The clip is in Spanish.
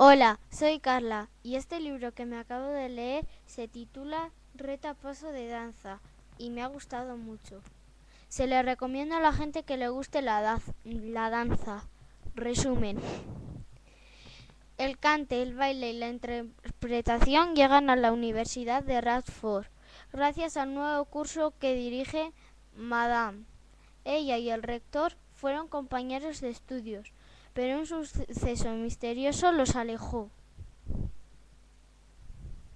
Hola, soy Carla y este libro que me acabo de leer se titula Reta Paso de Danza y me ha gustado mucho. Se le recomienda a la gente que le guste la, la danza. Resumen. El cante, el baile y la interpretación llegan a la Universidad de Radford gracias al nuevo curso que dirige Madame. Ella y el rector fueron compañeros de estudios pero un suceso misterioso los alejó.